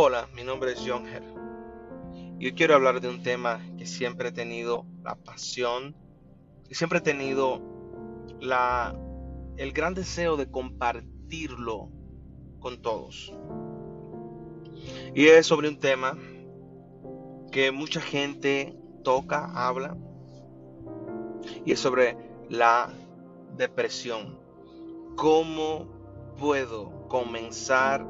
Hola, mi nombre es John Herr. Y quiero hablar de un tema que siempre he tenido la pasión, y siempre he tenido el gran deseo de compartirlo con todos. Y es sobre un tema que mucha gente toca, habla, y es sobre la depresión. ¿Cómo puedo comenzar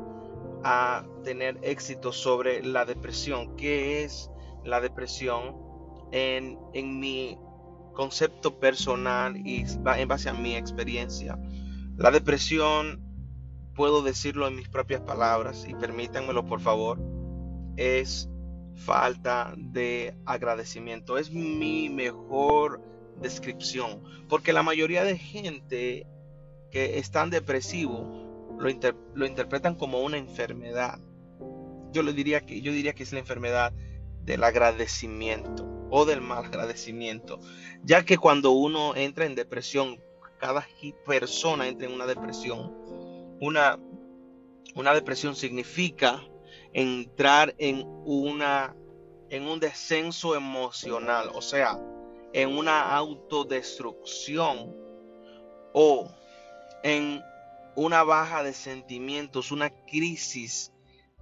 a tener éxito sobre la depresión? ¿Qué es la depresión en, en mi concepto personal y en base a mi experiencia? La depresión, puedo decirlo en mis propias palabras y permítanmelo por favor, es falta de agradecimiento. Es mi mejor descripción. Porque la mayoría de gente que están depresivo lo, lo interpretan como una enfermedad. Yo, le diría que, yo diría que es la enfermedad del agradecimiento o del mal agradecimiento. Ya que cuando uno entra en depresión, cada persona entra en una depresión. Una, una depresión significa entrar en una en un descenso emocional, o sea, en una autodestrucción o en una baja de sentimientos, una crisis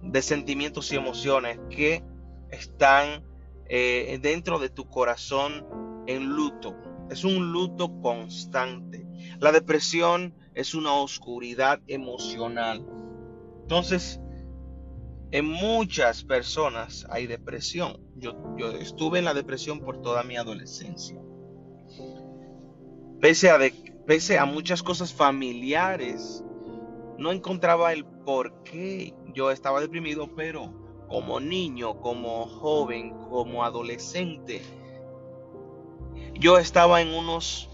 de sentimientos y emociones que están eh, dentro de tu corazón en luto. Es un luto constante. La depresión es una oscuridad emocional. Entonces, en muchas personas hay depresión. Yo, yo estuve en la depresión por toda mi adolescencia. Pese a, pese a muchas cosas familiares, no encontraba el por qué yo estaba deprimido, pero como niño, como joven, como adolescente, yo estaba en unos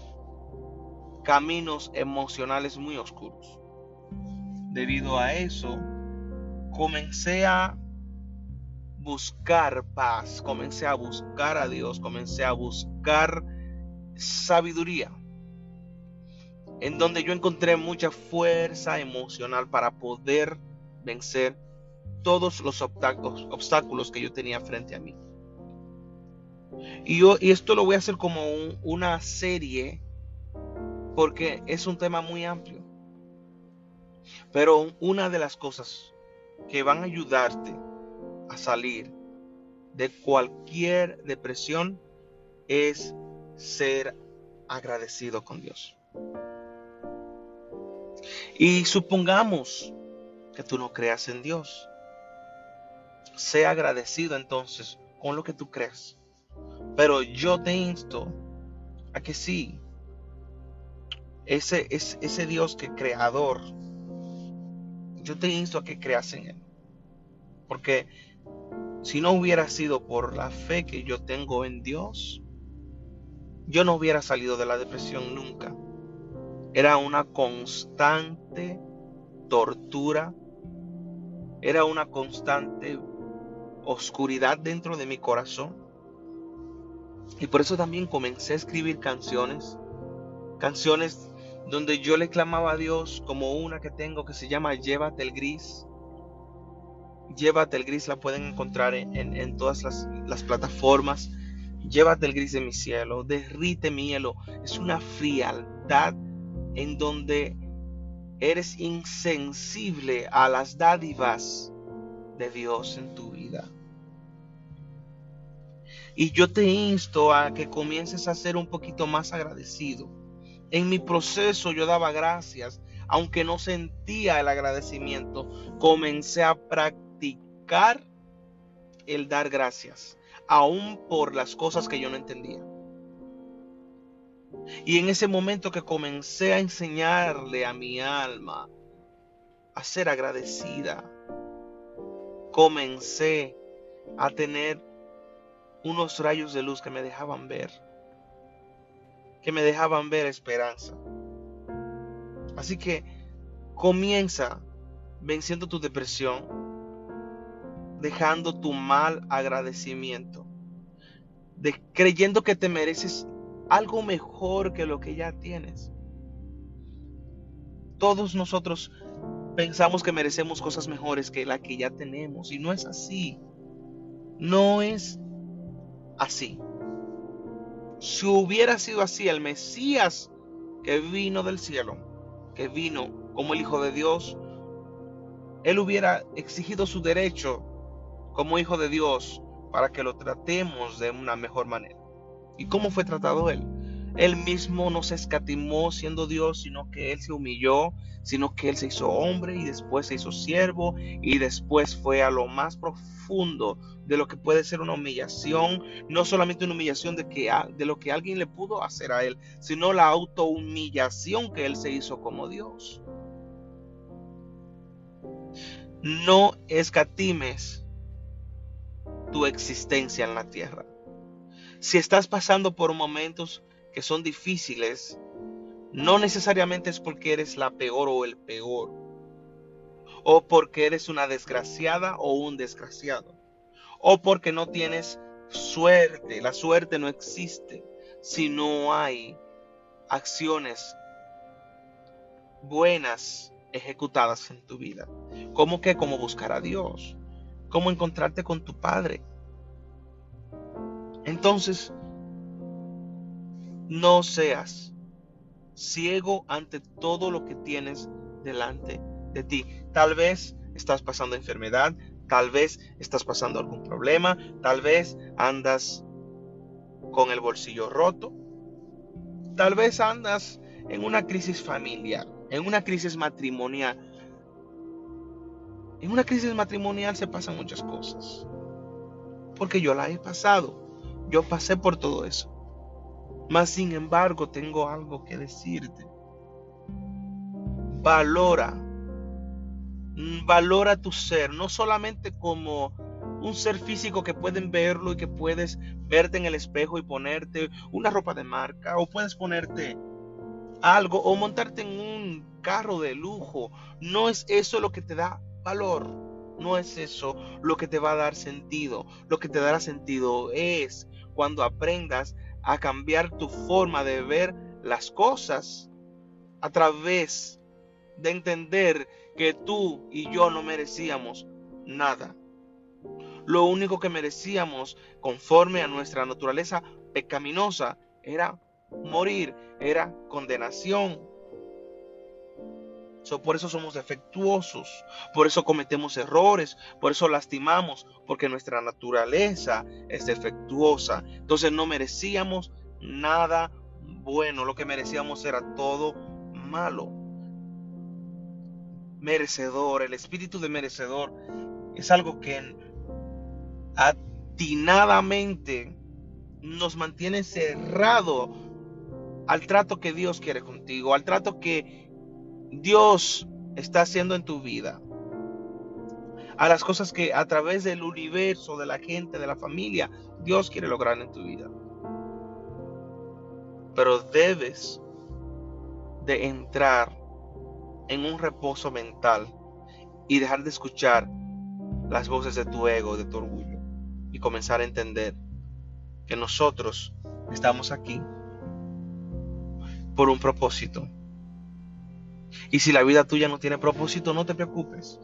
caminos emocionales muy oscuros. Debido a eso, comencé a buscar paz, comencé a buscar a Dios, comencé a buscar sabiduría, en donde yo encontré mucha fuerza emocional para poder vencer todos los obstáculos que yo tenía frente a mí. Y, yo, y esto lo voy a hacer como una serie porque es un tema muy amplio. Pero una de las cosas que van a ayudarte a salir de cualquier depresión es ser agradecido con Dios. Y supongamos que tú no creas en Dios. Sea agradecido entonces con lo que tú crees. Pero yo te insto a que sí, ese, es ese Dios que creador yo te insto a que creas en Él. Porque si no hubiera sido por la fe que yo tengo en Dios, yo no hubiera salido de la depresión nunca. Era una constante tortura, era una constante oscuridad dentro de mi corazón. Y por eso también comencé a escribir canciones, canciones donde yo le clamaba a Dios como una que tengo que se llama Llévate el Gris. Llévate el Gris la pueden encontrar en, todas las, las, plataformas. Llévate el Gris de mi cielo, derrite mi hielo. Es una frialdad en donde eres insensible a las dádivas de Dios en tu vida. Y yo te insto a que comiences a ser un poquito más agradecido en mi proceso yo daba gracias, aunque no sentía el agradecimiento. Comencé a practicar el dar gracias, aún por las cosas que yo no entendía. Y en ese momento que comencé a enseñarle a mi alma a ser agradecida, comencé a tener unos rayos de luz que me dejaban ver que me dejaban ver esperanza. Así que comienza venciendo tu depresión, dejando tu mal agradecimiento, de, creyendo que te mereces algo mejor que lo que ya tienes. Todos nosotros pensamos que merecemos cosas mejores que la que ya tenemos. Y no es así. No es así. Si hubiera sido así, el Mesías que vino del cielo, que vino como el Hijo de Dios, él hubiera exigido su derecho como Hijo de Dios para que lo tratemos de una mejor manera. ¿Y cómo fue tratado él? Él mismo no se escatimó siendo Dios, sino que Él se humilló, sino que Él se hizo hombre y después se hizo siervo y después fue a lo más profundo de lo que puede ser una humillación, no solamente una humillación de, que, de lo que alguien le pudo hacer a Él, sino la autohumillación que Él se hizo como Dios. No escatimes tu existencia en la tierra. Si estás pasando por momentos que son difíciles, no necesariamente es porque eres la peor o el peor, o porque eres una desgraciada o un desgraciado, o porque no tienes suerte. La suerte no existe si no hay acciones buenas ejecutadas en tu vida. ¿Cómo que? Como buscar a Dios. Cómo encontrarte con tu Padre. Entonces, no seas ciego ante todo lo que tienes delante de ti. Tal vez estás pasando enfermedad, tal vez estás pasando algún problema, tal vez andas con el bolsillo roto, tal vez andas en una crisis familiar, en una crisis matrimonial. En una crisis matrimonial se pasan muchas cosas, porque yo la he pasado, yo pasé por todo eso. Mas sin embargo tengo algo que decirte. Valora, mm, valora tu ser, no solamente como un ser físico que pueden verlo y que puedes verte en el espejo y ponerte una ropa de marca o puedes ponerte algo o montarte en un carro de lujo. No es eso lo que te da valor. No es eso lo que te va a dar sentido. Lo que te dará sentido es cuando aprendas a cambiar tu forma de ver las cosas a través de entender que tú y yo no merecíamos nada. Lo único que merecíamos conforme a nuestra naturaleza pecaminosa era morir, era condenación. Por eso somos defectuosos, por eso cometemos errores, por eso lastimamos, porque nuestra naturaleza es defectuosa. Entonces no merecíamos nada bueno, lo que merecíamos era todo malo. Merecedor, el espíritu de merecedor es algo que atinadamente nos mantiene cerrado al trato que Dios quiere contigo, al trato que Dios está haciendo en tu vida, a las cosas que a través del universo, de la gente, de la familia, Dios quiere lograr en tu vida. Pero debes de entrar en un reposo mental y dejar de escuchar las voces de tu ego, de tu orgullo y comenzar a entender que nosotros estamos aquí por un propósito. Y si la vida tuya no tiene propósito, no te preocupes.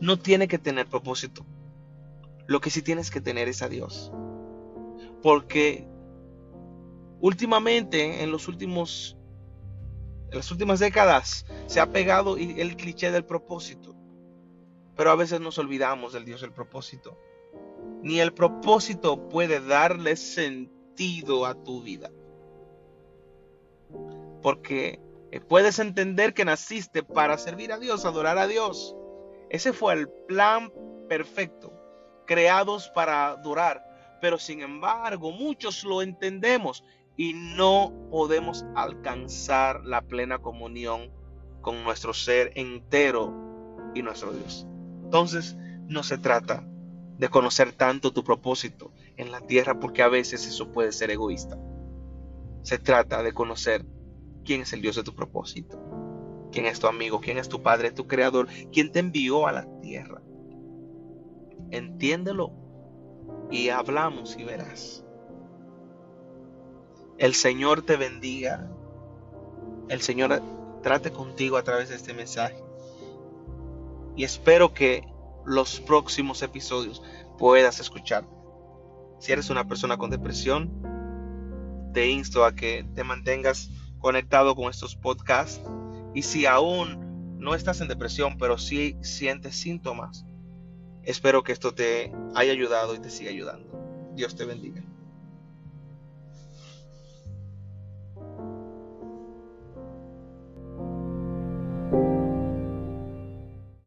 No tiene que tener propósito. Lo que sí tienes que tener es a Dios. Porque últimamente, en los últimos en las últimas décadas se ha pegado el cliché del propósito. Pero a veces nos olvidamos del Dios del propósito. Ni el propósito puede darle sentido a tu vida porque puedes entender que naciste para servir a Dios, adorar a Dios. Ese fue el plan perfecto, creados para adorar. Pero sin embargo, muchos lo entendemos y no podemos alcanzar la plena comunión con nuestro ser entero y nuestro Dios. Entonces, no se trata de conocer tanto tu propósito en la tierra porque a veces eso puede ser egoísta. Se trata de conocer quién es el Dios de tu propósito, quién es tu amigo, quién es tu Padre, tu Creador, quién te envió a la tierra. Entiéndelo y hablamos y verás. El Señor te bendiga. El Señor trate contigo a través de este mensaje. y espero que los próximos episodios puedas escuchar. Si eres una persona con depresión, te insto a que te mantengas conectado con estos podcasts y si aún no estás en depresión, pero sí sientes síntomas, espero que esto te haya ayudado y te siga ayudando. Dios te bendiga.